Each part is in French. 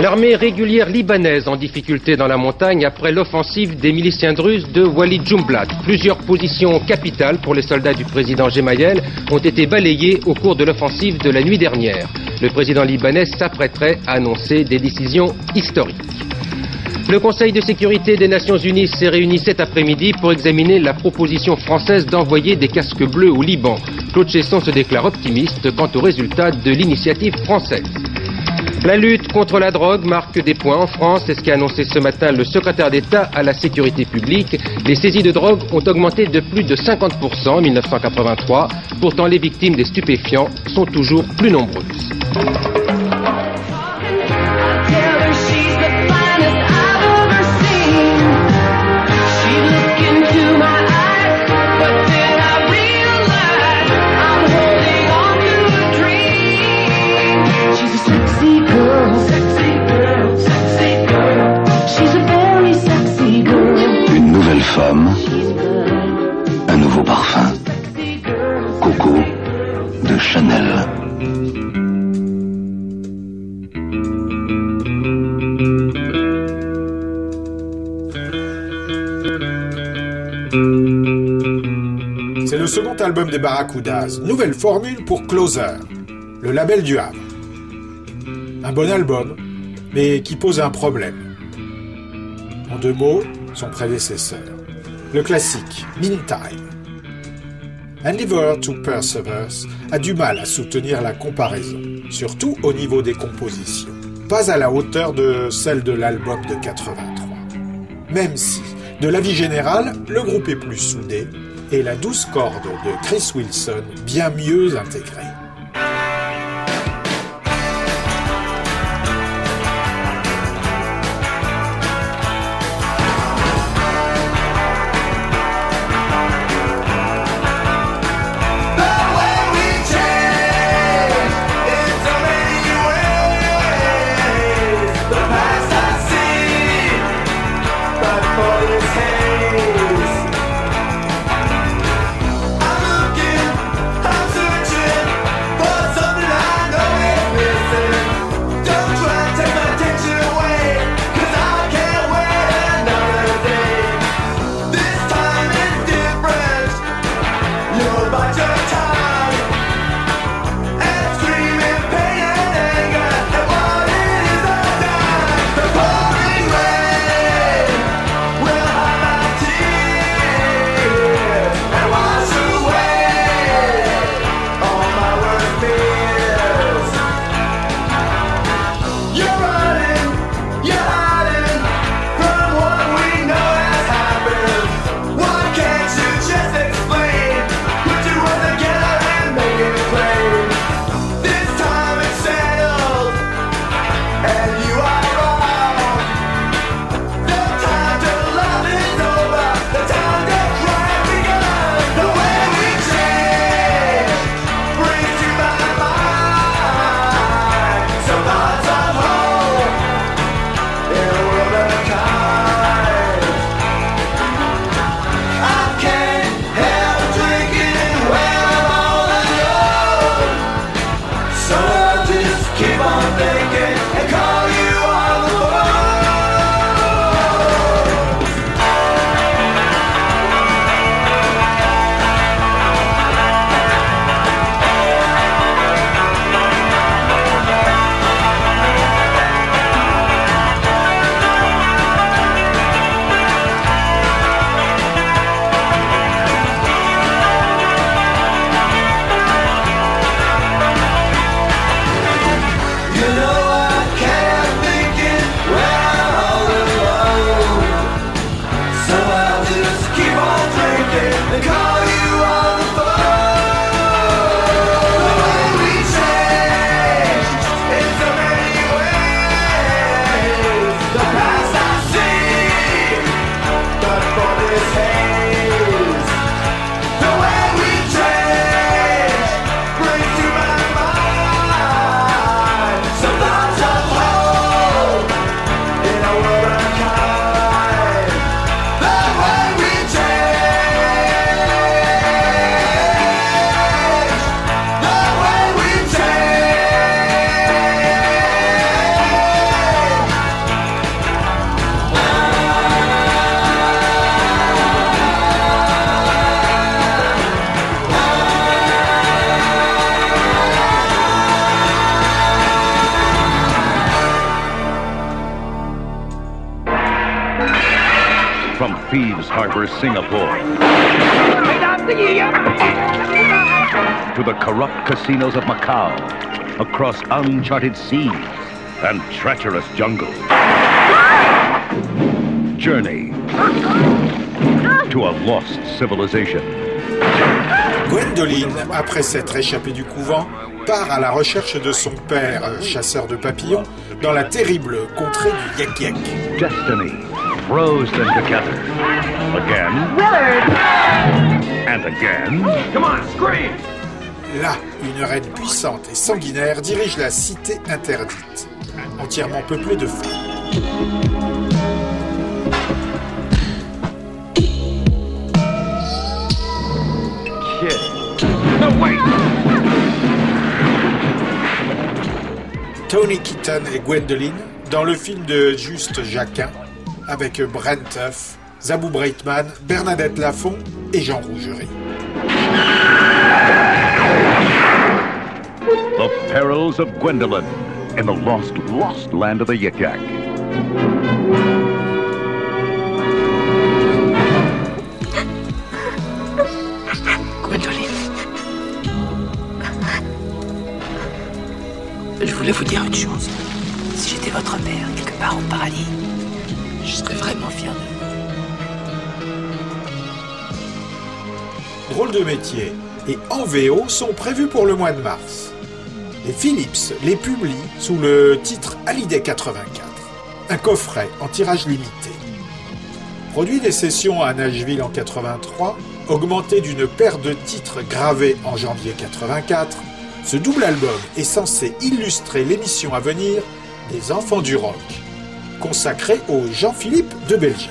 L'armée régulière libanaise en difficulté dans la montagne après l'offensive des miliciens druzes de Walid Jumblat. Plusieurs positions capitales pour les soldats du président Gemayel ont été balayées au cours de l'offensive de la nuit dernière. Le président libanais s'apprêterait à annoncer des décisions historiques. Le Conseil de sécurité des Nations Unies s'est réuni cet après-midi pour examiner la proposition française d'envoyer des casques bleus au Liban. Claude Chesson se déclare optimiste quant aux résultats de l'initiative française. La lutte contre la drogue marque des points en France, c'est ce qu'a annoncé ce matin le secrétaire d'État à la sécurité publique. Les saisies de drogue ont augmenté de plus de 50% en 1983. Pourtant, les victimes des stupéfiants sont toujours plus nombreuses. Femme, un nouveau parfum. Coco de Chanel. C'est le second album des Barracudas, nouvelle formule pour Closer, le label du Havre. Un bon album, mais qui pose un problème. En deux mots, son prédécesseur le classique Meantime. Endeavor to Perseverance a du mal à soutenir la comparaison, surtout au niveau des compositions, pas à la hauteur de celle de l'album de 83. Même si, de l'avis général, le groupe est plus soudé et la douce corde de Chris Wilson bien mieux intégrée. Singapore. To the corrupt casinos of Macau. Across uncharted seas and treacherous jungles. Journey to a lost civilization. Gwendoline, après s'être échappée du couvent, part à la recherche de son père, chasseur de papillons, dans la terrible contrée du Yek Yek. Destiny throws them together. Again. And again. Come on, scream! Là, une reine puissante et sanguinaire dirige la cité interdite, entièrement peuplée de femmes. Tony Keaton et Gwendoline dans le film de Juste Jacquin avec Brent Tuff, Zabou Breitman, Bernadette Lafont et Jean Rougerie. The perils of Gwendolyn in the lost, lost land of the Yik Yak. Gwendoline. Je voulais vous dire une chose. Si j'étais votre père, quelque part au paradis, vraiment de. Drôle de métier et en sont prévus pour le mois de mars. Les Philips les publient sous le titre Hallyday 84, un coffret en tirage limité. Produit des sessions à Nashville en 83, augmenté d'une paire de titres gravés en janvier 84, ce double album est censé illustrer l'émission à venir des Enfants du Rock, consacrée au Jean-Philippe de Belgique.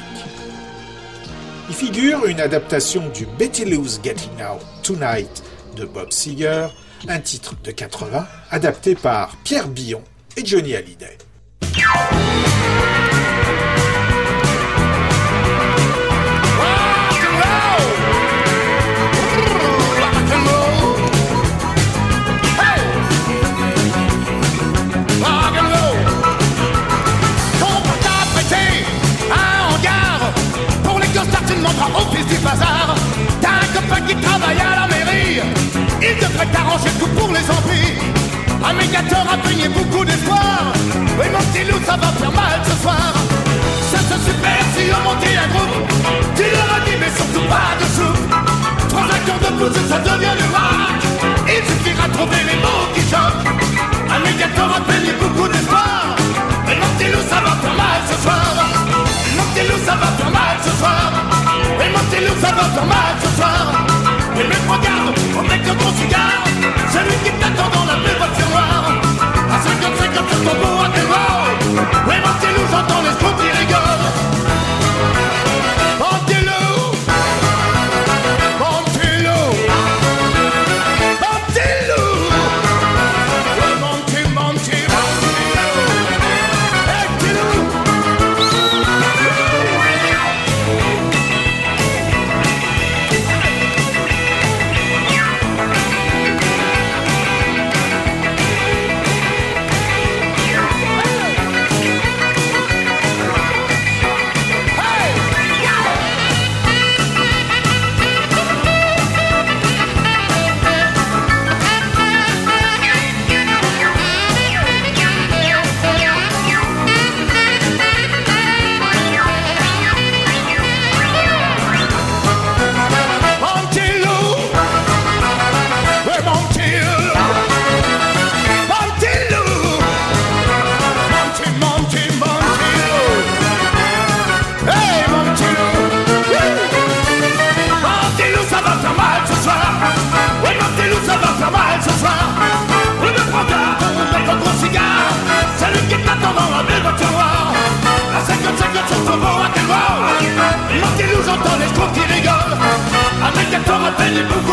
Il figure une adaptation du Betty Lou's Getting Out Tonight de Bob Seger, un titre de 80 adapté par Pierre Billon et Johnny Hallyday. Copain qui travaille à la mairie. Il devrait t'arranger tout pour les envies Un médiateur a peigné beaucoup d'espoir. Oui mon petit loup ça va faire mal ce soir. Ça se super si on montait un groupe Tu leur as dit mais surtout pas de soupe Trois accords de pouce ça devient du rock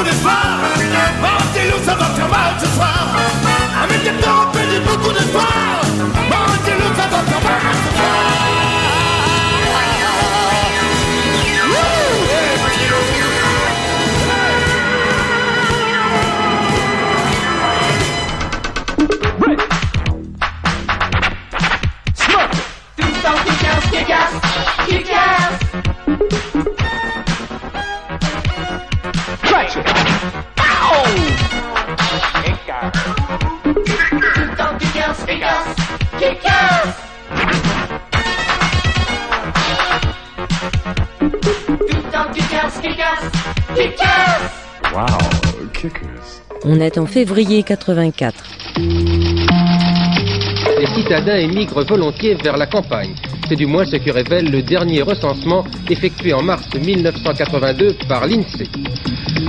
put his fire. On est en février 84. Les citadins émigrent volontiers vers la campagne. C'est du moins ce que révèle le dernier recensement effectué en mars 1982 par l'INSEE.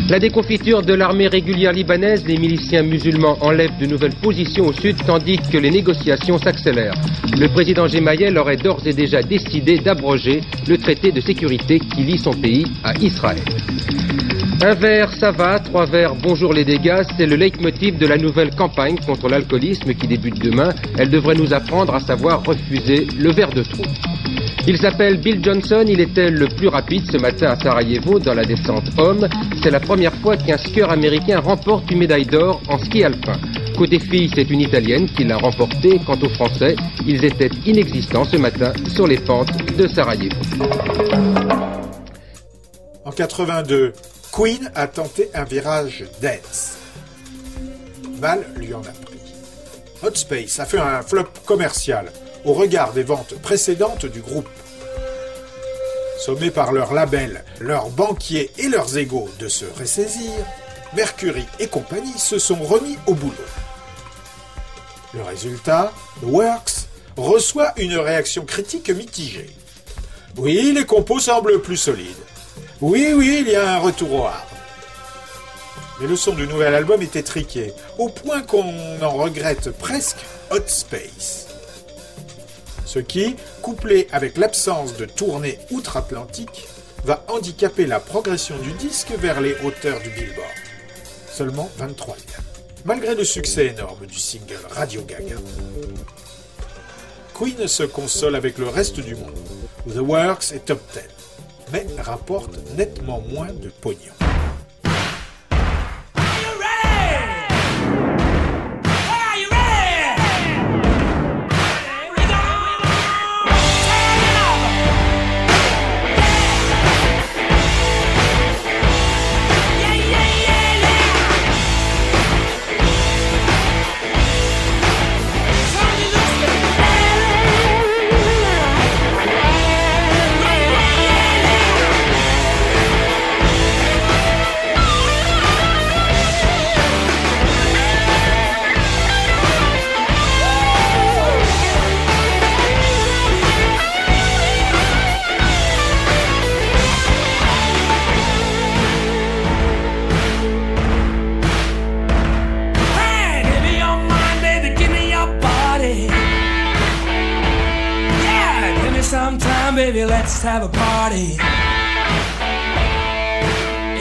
La déconfiture de l'armée régulière libanaise, les miliciens musulmans enlèvent de nouvelles positions au sud tandis que les négociations s'accélèrent. Le président Gemayel aurait d'ores et déjà décidé d'abroger le traité de sécurité qui lie son pays à Israël. Un verre, ça va. Trois verres, bonjour les dégâts. C'est le leitmotiv de la nouvelle campagne contre l'alcoolisme qui débute demain. Elle devrait nous apprendre à savoir refuser le verre de trop. Il s'appelle Bill Johnson, il était le plus rapide ce matin à Sarajevo dans la descente homme. C'est la première fois qu'un skieur américain remporte une médaille d'or en ski alpin. Côté filles, c'est une Italienne qui l'a remporté. Quant aux Français, ils étaient inexistants ce matin sur les pentes de Sarajevo. En 82, Queen a tenté un virage dance. Mal lui en a pris. Hot Space a fait un flop commercial au regard des ventes précédentes du groupe. Sommés par leur label, leurs banquiers et leurs égaux de se ressaisir, Mercury et compagnie se sont remis au boulot. Le résultat, Works, reçoit une réaction critique mitigée. Oui, les compos semblent plus solides. Oui, oui, il y a un retour au hard. Mais le son du nouvel album était triqué, au point qu'on en regrette presque Hot Space. Ce qui, couplé avec l'absence de tournée outre-Atlantique, va handicaper la progression du disque vers les hauteurs du Billboard. Seulement 23 malgré le succès énorme du single Radio Gaga. Queen se console avec le reste du monde, The Works est top 10 mais rapporte nettement moins de pognon. Let's have a party.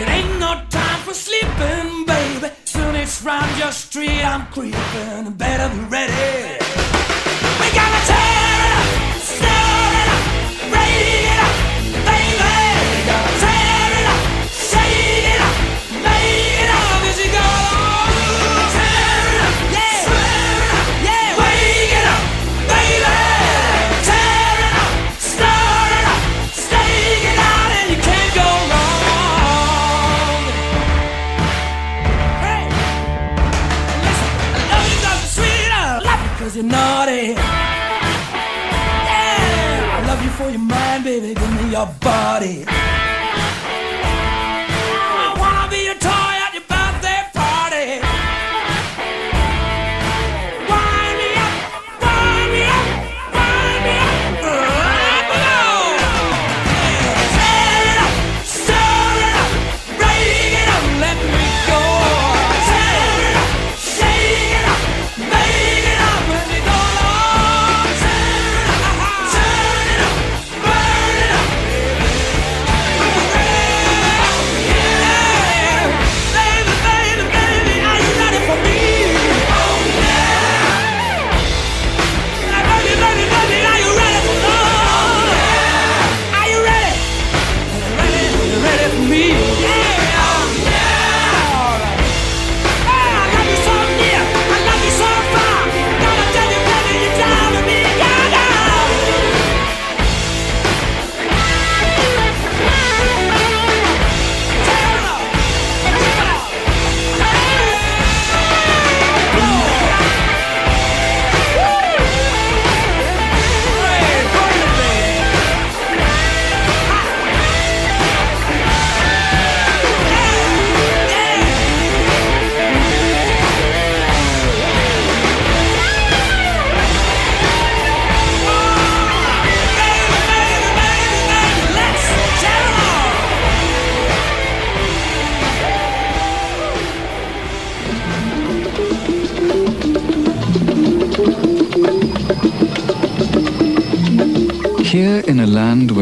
It ain't no time for sleeping, baby. Soon it's round your street, I'm creeping. Better be ready. We gotta it for your mind, baby. Give me your body.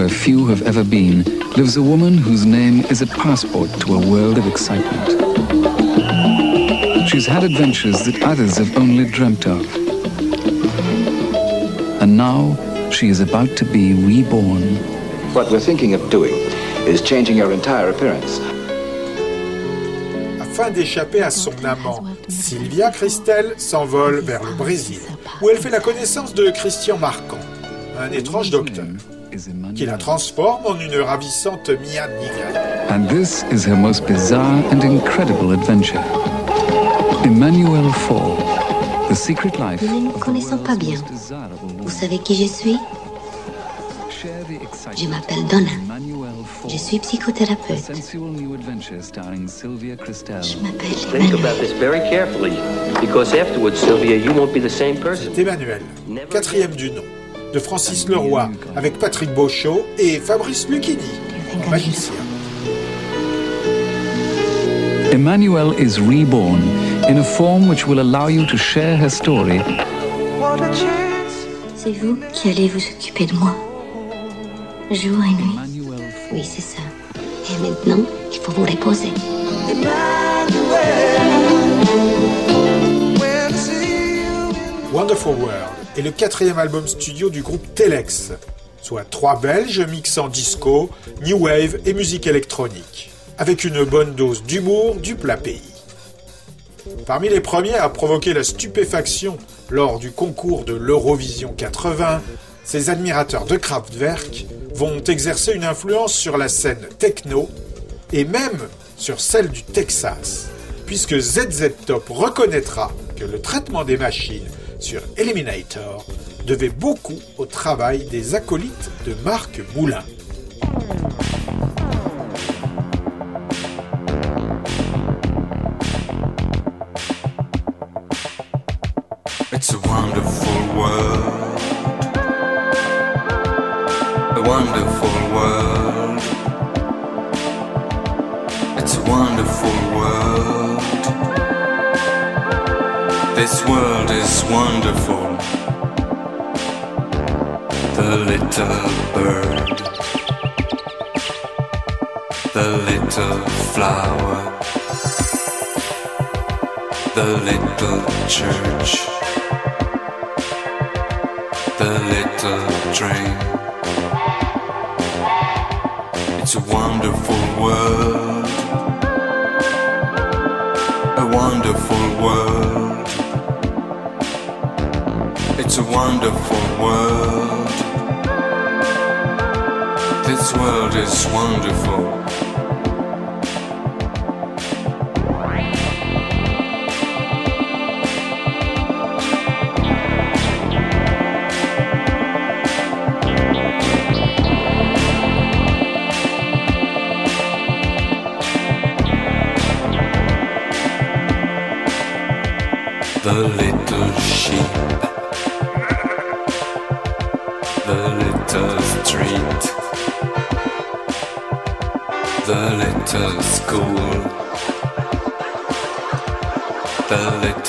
Where few have ever been, lives a woman whose name is a passport to a world of excitement. She's had adventures that others have only dreamt of. And now, she is about to be reborn. What we're thinking of doing is changing your entire appearance. Afin d'échapper à son amant, Sylvia Christel s'envole vers le Brésil, où elle fait la connaissance de Christian Marquand, un étrange docteur, qui la transforme en une ravissante Mia Nigra. And this is her most bizarre and incredible adventure. Emmanuel Fall, The Secret Life. Nous ne nous connaissons pas bien. Vous savez qui je suis Je m'appelle Donna. Je suis psychothérapeute. Sensual new adventure starring Sylvia Christel. Je m'appelle Think about this very carefully, because afterwards, Sylvia, you won't be the same person. C'est Emmanuel, quatrième du nom, de Francis Leroy, avec Patrick Beauchot et Fabrice Lucchini, magicien. Emmanuel is reborn in a form which will allow you to share her story C'est vous qui allez vous occuper de moi. Jour et nuit. Oui, c'est ça. Et maintenant, il faut vous reposer. Wonderful World est le quatrième album studio du groupe Telex, soit trois Belges mixant disco, new wave et musique électronique, avec une bonne dose d'humour du plat pays. Parmi les premiers à provoquer la stupéfaction lors du concours de l'Eurovision 80, ces admirateurs de Kraftwerk vont exercer une influence sur la scène techno et même sur celle du Texas, puisque ZZ Top reconnaîtra que le traitement des machines sur Eliminator devait beaucoup au travail des acolytes de Marc Moulin. This world is wonderful. The little bird. The little flower. The little church the little train. It's a wonderful world, a wonderful world. A wonderful world. This world is wonderful. the little sheep,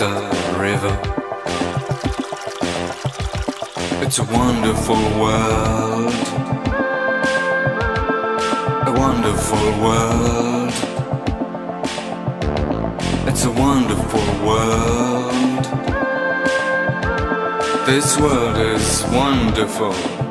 river. It's a wonderful world, a wonderful world. It's a wonderful world. This world is wonderful.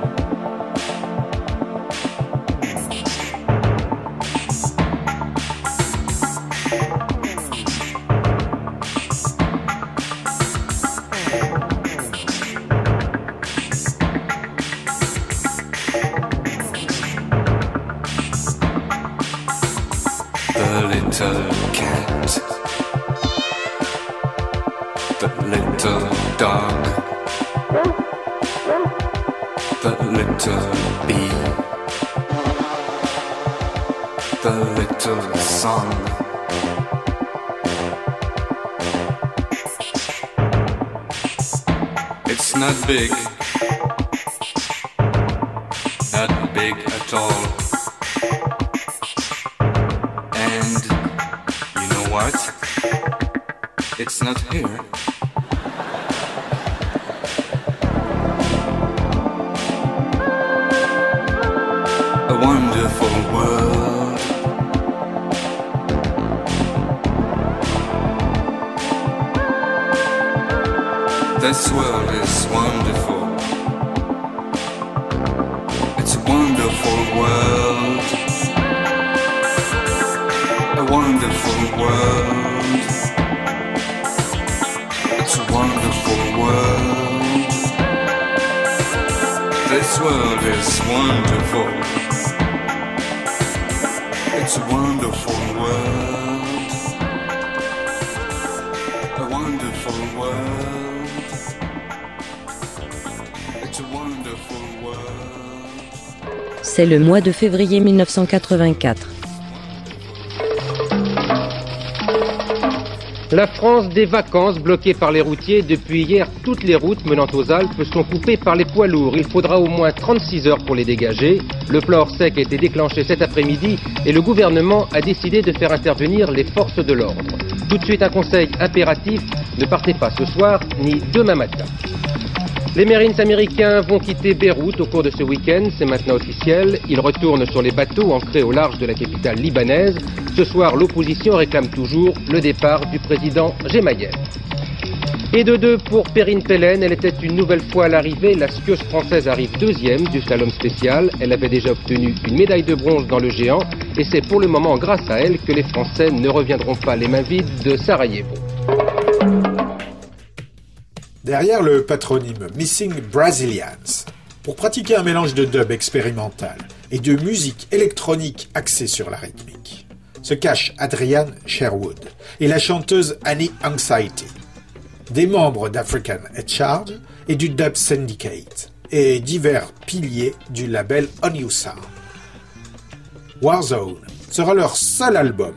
Sun. It's not big, not big at all. And you know what? It's not here. C'est le mois de février 1984. La France des vacances bloquée par les routiers. Depuis hier, toutes les routes menant aux Alpes sont coupées par les poids lourds. Il faudra au moins 36 heures pour les dégager. Le plan hors sec a été déclenché cet après-midi et le gouvernement a décidé de faire intervenir les forces de l'ordre. Tout de suite un conseil impératif, ne partez pas ce soir ni demain matin. Les Marines américains vont quitter Beyrouth au cours de ce week-end, c'est maintenant officiel. Ils retournent sur les bateaux ancrés au large de la capitale libanaise. Ce soir, l'opposition réclame toujours le départ du président Gemayel. Et de deux pour Perrine Pellen, elle était une nouvelle fois à l'arrivée. La skieuse française arrive deuxième du slalom spécial. Elle avait déjà obtenu une médaille de bronze dans le géant. Et c'est pour le moment grâce à elle que les Français ne reviendront pas les mains vides de Sarajevo. Derrière le patronyme Missing Brazilians, pour pratiquer un mélange de dub expérimental et de musique électronique axée sur la rythmique, se cache Adrian Sherwood et la chanteuse Annie Anxiety, des membres d'African Head Charge et du Dub Syndicate, et divers piliers du label On You Sound. Warzone sera leur seul album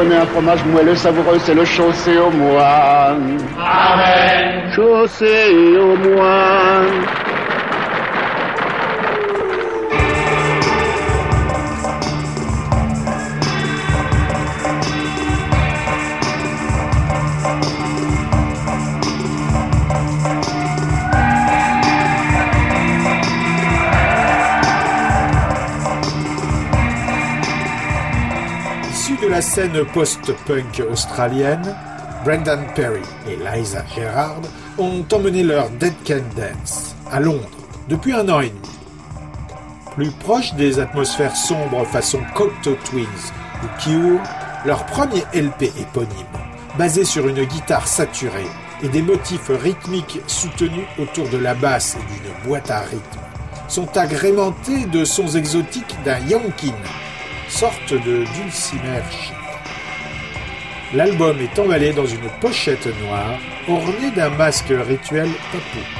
je connais un fromage moelleux savoureux, c'est le chaussé au moine. Amen. Chaussé au moine. Scène post-punk australienne, Brendan Perry et Liza Gerard ont emmené leur Dead Can Dance à Londres depuis un an et demi. Plus proche des atmosphères sombres façon Cocteau Twins ou Cure, leur premier LP éponyme, basé sur une guitare saturée et des motifs rythmiques soutenus autour de la basse et d'une boîte à rythme, sont agrémentés de sons exotiques d'un Yankin, sorte de dulcimer. L'album est emballé dans une pochette noire ornée d'un masque rituel papou.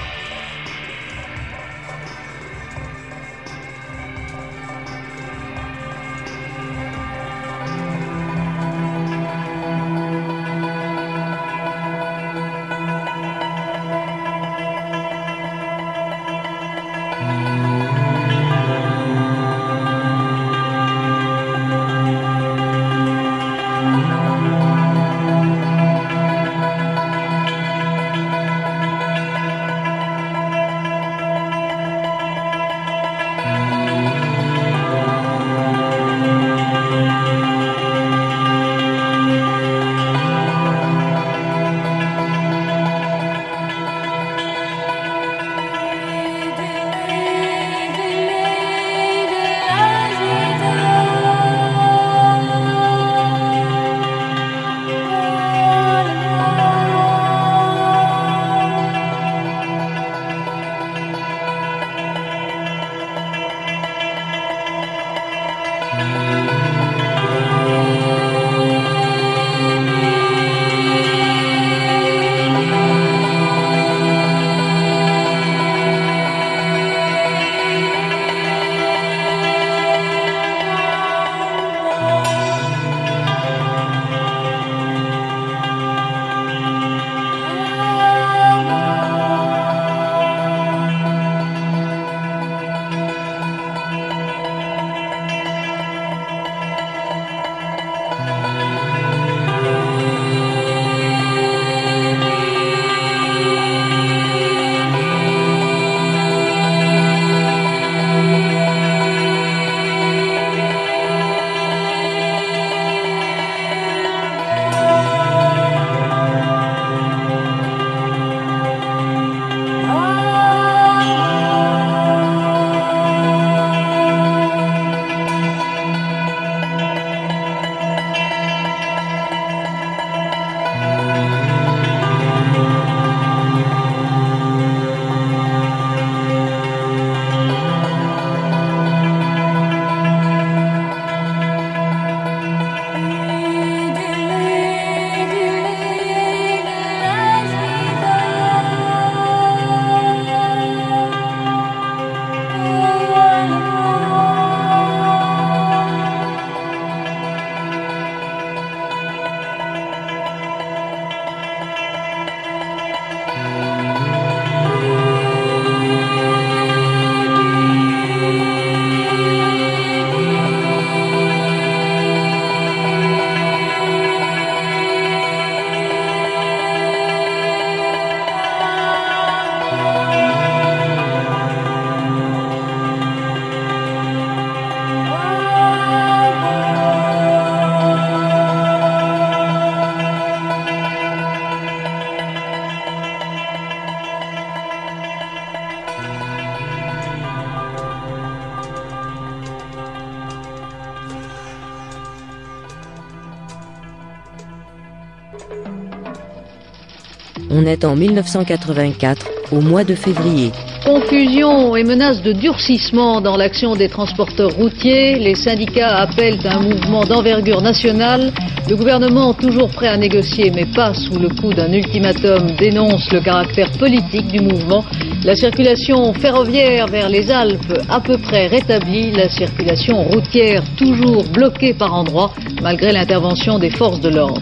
On est en 1984, au mois de février. Confusion et menace de durcissement dans l'action des transporteurs routiers. Les syndicats appellent un mouvement d'envergure nationale. Le gouvernement, toujours prêt à négocier, mais pas sous le coup d'un ultimatum, dénonce le caractère politique du mouvement. La circulation ferroviaire vers les Alpes à peu près rétablie, la circulation routière toujours bloquée par endroits malgré l'intervention des forces de l'ordre.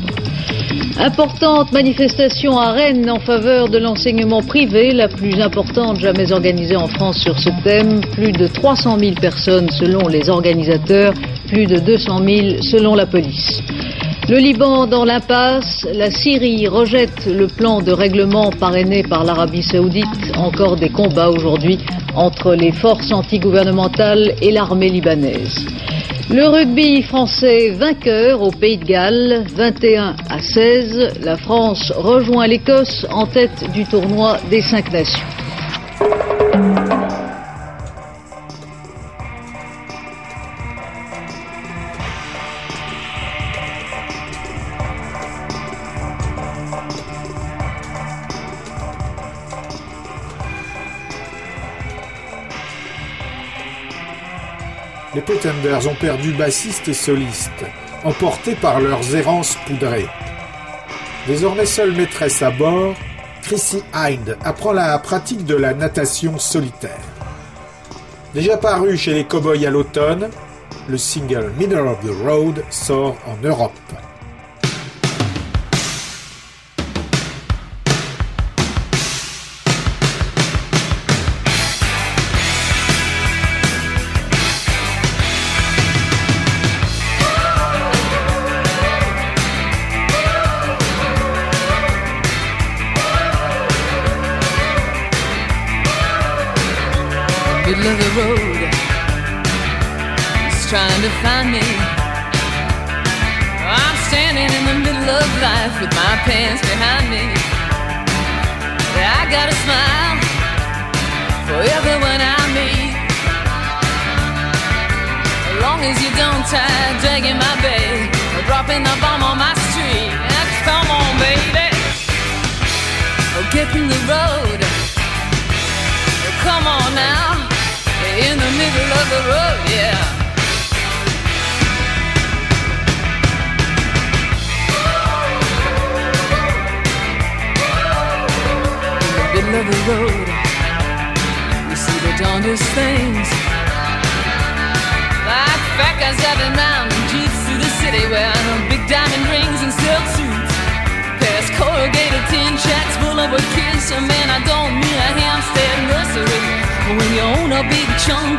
Importante manifestation à Rennes en faveur de l'enseignement privé, la plus importante jamais organisée en France sur ce thème. Plus de 300 000 personnes selon les organisateurs, plus de 200 000 selon la police. Le Liban dans l'impasse, la Syrie rejette le plan de règlement parrainé par l'Arabie saoudite. Encore des combats aujourd'hui entre les forces antigouvernementales et l'armée libanaise. Le rugby français vainqueur au Pays de Galles, 21 à 16. La France rejoint l'Écosse en tête du tournoi des cinq nations. Pretenders ont perdu bassiste et soliste, emportés par leurs errances poudrées. Désormais seule maîtresse à bord, Chrissy Hind apprend la pratique de la natation solitaire. Déjà paru chez les Cowboys à l'automne, le single Middle of the Road sort en Europe.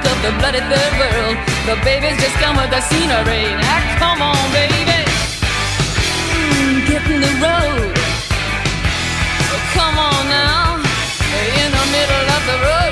Chunk of the bloody third world, the babies just come with the scenery. Now come on, baby, mm, get in the road. Oh, come on now, in the middle of the road,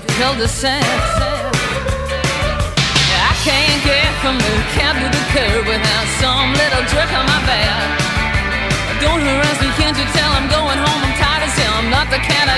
private cul-de-sac. I can't get from the cab to the curb without some little jerk on my back. Don't harass me, can't you tell I'm going home? I'm tired as hell. I'm not the cat I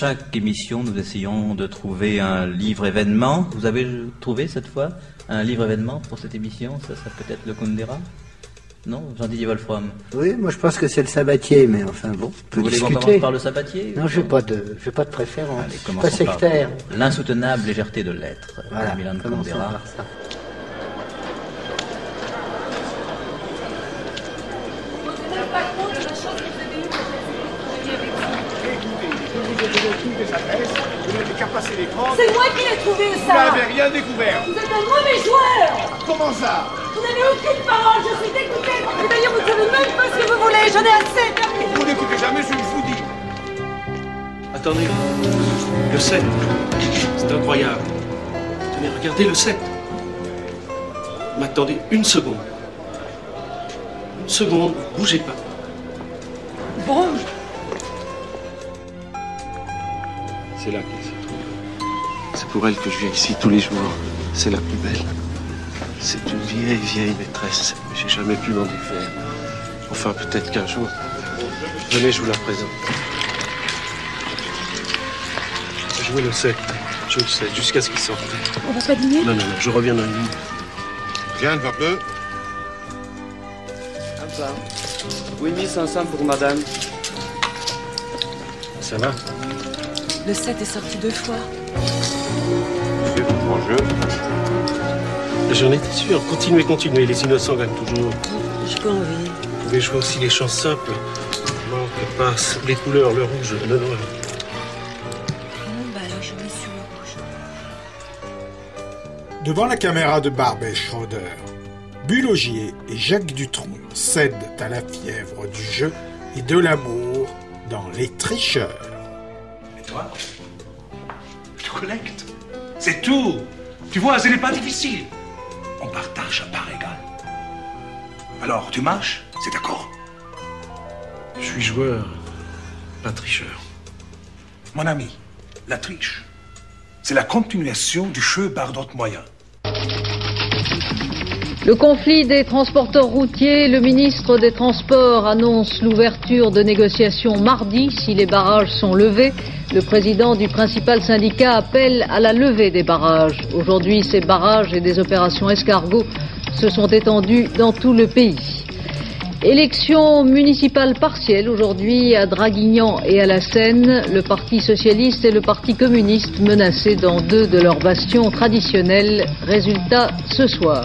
chaque émission, nous essayons de trouver un livre événement. Vous avez trouvé cette fois un livre événement pour cette émission? Ça, ça peut être le Kundera? Non? Jean-Didier Wolfram Oui, moi je pense que c'est le sabatier, mais enfin bon, on peut Vous voulez qu'on discuter. commence par le sabatier? Non, je n'ai pas de, pas de préférence. Allez, je suis pas sectaire. L'insoutenable légèreté de l'être, Voilà, Milan Kundera. par ça. C'est moi qui ai trouvé Vous ça n'avez rien découvert. Vous êtes un mauvais joueur Comment ça? Vous n'avez aucune parole, je suis dégoûtée Et d'ailleurs, vous savez même pas ce que vous voulez, j'en ai assez Vous n'écoutez jamais ce que je vous dis. Attendez, le 7, c'est incroyable. Tenez, regardez le 7. M'attendez une seconde. Une seconde, bougez pas. C'est là qu'elle se trouve. C'est pour elle que je viens ici tous les jours. C'est la plus belle. C'est une vieille, vieille maîtresse. Mais j'ai jamais pu m'en défaire. Enfin, peut-être qu'un jour. Venez, je vous la présente. Jouez le 7. Je le sais, jusqu'à ce qu'il sorte. on va pas dîner? Non, non, non, je reviens dans une minute. Viens, ne va plus. ça. Oui, 1500 pour madame. Ça va? Le 7 est sorti deux fois. C'est mon jeu. J'en étais sûr. Continuez, continuez. Les innocents gagnent toujours. J'ai pas envie. Vous pouvez jouer aussi les chants simples. Manque, passe, les couleurs, le rouge, le noir. Non, bah alors je mets sur le rouge. Devant la caméra de Barbet Schroeder, Bulogier et Jacques Dutronc cèdent à la fièvre du jeu et de l'amour dans Les Tricheurs. Toi Tu collectes. C'est tout. Tu vois, ce n'est pas difficile. On partage à part égale. Alors, tu marches? C'est d'accord Je suis joueur, pas tricheur. Mon ami, la triche, c'est la continuation du jeu par d'autres moyens. Le conflit des transporteurs routiers, le ministre des Transports annonce l'ouverture de négociations mardi si les barrages sont levés. Le président du principal syndicat appelle à la levée des barrages. Aujourd'hui, ces barrages et des opérations escargots se sont étendus dans tout le pays. Élection municipale partielle aujourd'hui à Draguignan et à la Seine. Le Parti socialiste et le Parti communiste menacés dans deux de leurs bastions traditionnels. Résultat ce soir.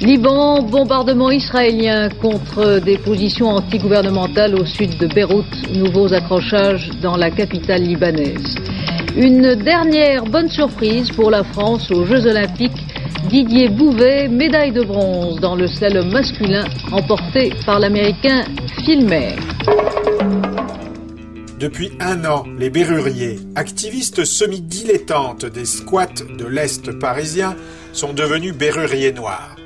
Liban, bombardement israélien contre des positions antigouvernementales au sud de Beyrouth, nouveaux accrochages dans la capitale libanaise. Une dernière bonne surprise pour la France aux Jeux Olympiques. Didier Bouvet, médaille de bronze dans le slalom masculin, remporté par l'Américain Filmer. Depuis un an, les Berruriers, activistes semi-dilettantes des squats de l'Est parisien, sont devenus Berruriers noirs.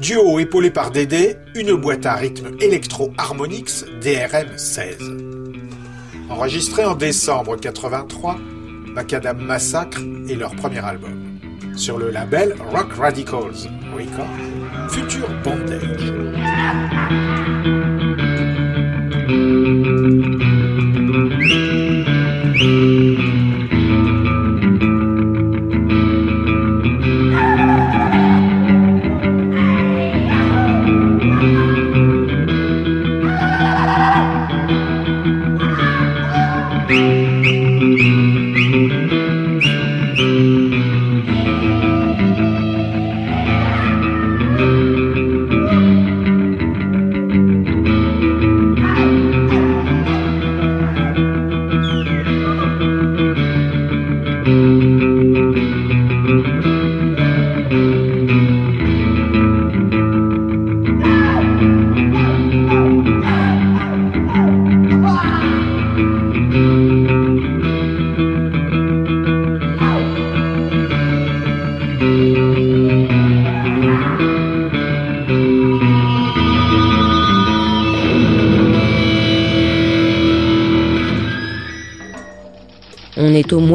Duo épaulé par Dédé, une boîte à rythme électro-harmonix DRM 16. Enregistré en décembre 83, Macadam Massacre est leur premier album. Sur le label Rock Radicals Record, Future Bondage.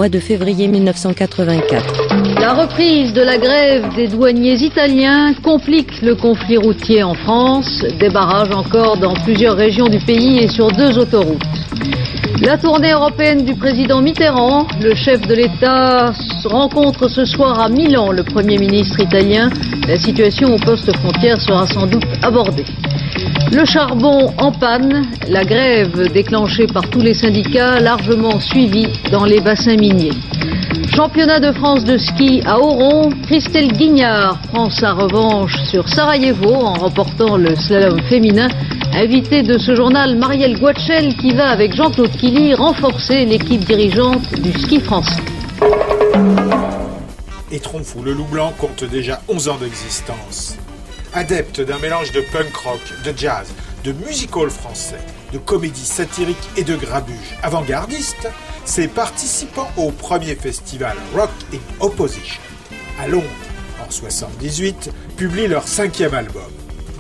De février 1984. La reprise de la grève des douaniers italiens complique le conflit routier en France. Des barrages encore dans plusieurs régions du pays et sur deux autoroutes. La tournée européenne du président Mitterrand, le chef de l'État rencontre ce soir à Milan le Premier ministre italien. La situation au poste frontière sera sans doute abordée. Le charbon en panne, la grève déclenchée par tous les syndicats largement suivie dans les bassins miniers. Championnat de France de ski à Oron, Christelle Guignard prend sa revanche sur Sarajevo en remportant le slalom féminin. Invité de ce journal, Marielle Guachel qui va avec Jean-Claude Killy renforcer l'équipe dirigeante du ski français. Et Tronfou, le loup blanc compte déjà 11 ans d'existence. Adepte d'un mélange de punk rock, de jazz, de music hall français, de comédie satirique et de grabuge avant-gardiste, ses participants au premier festival Rock in Opposition à Londres en 78 publient leur cinquième album,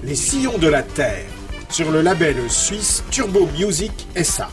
Les Sillons de la Terre, sur le label suisse Turbo Music SA.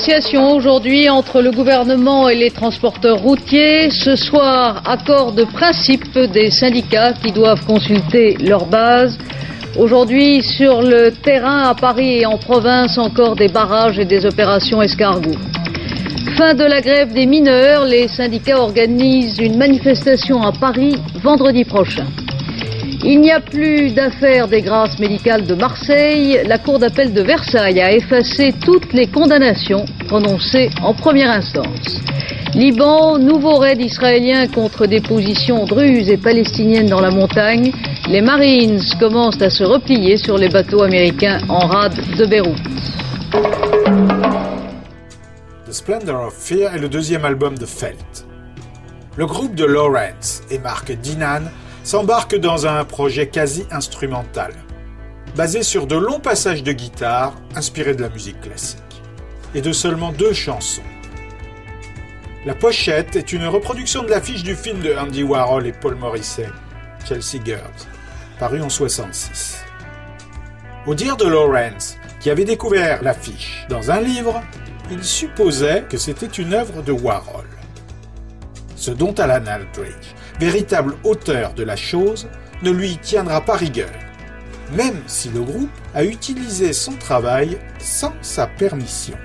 Difficile négociation aujourd'hui entre le gouvernement et les transporteurs routiers. Ce soir, accord de principe des syndicats qui doivent consulter leur base. Aujourd'hui, sur le terrain à Paris et en province, encore des barrages et des opérations escargots. Fin de la grève des mineurs, les syndicats organisent une manifestation à Paris vendredi prochain. Il n'y a plus d'affaires des grâces médicales de Marseille. La Cour d'appel de Versailles a effacé toutes les condamnations prononcées en première instance. Liban, nouveau raid israélien contre des positions druzes et palestiniennes dans la montagne. Les Marines commencent à se replier sur les bateaux américains en rade de Beyrouth. The Splendor of Fear est le deuxième album de Felt. Le groupe de Lawrence et Mark Dinan s'embarque dans un projet quasi instrumental, basé sur de longs passages de guitare inspirés de la musique classique, et de seulement deux chansons. La pochette est une reproduction de l'affiche du film de Andy Warhol et Paul Morrissey, Chelsea Girls, paru en 66. Au dire de Lawrence, qui avait découvert l'affiche dans un livre, il supposait que c'était une œuvre de Warhol. Ce dont Alan Aldridge, véritable auteur de la chose, ne lui tiendra pas rigueur, même si le groupe a utilisé son travail sans sa permission.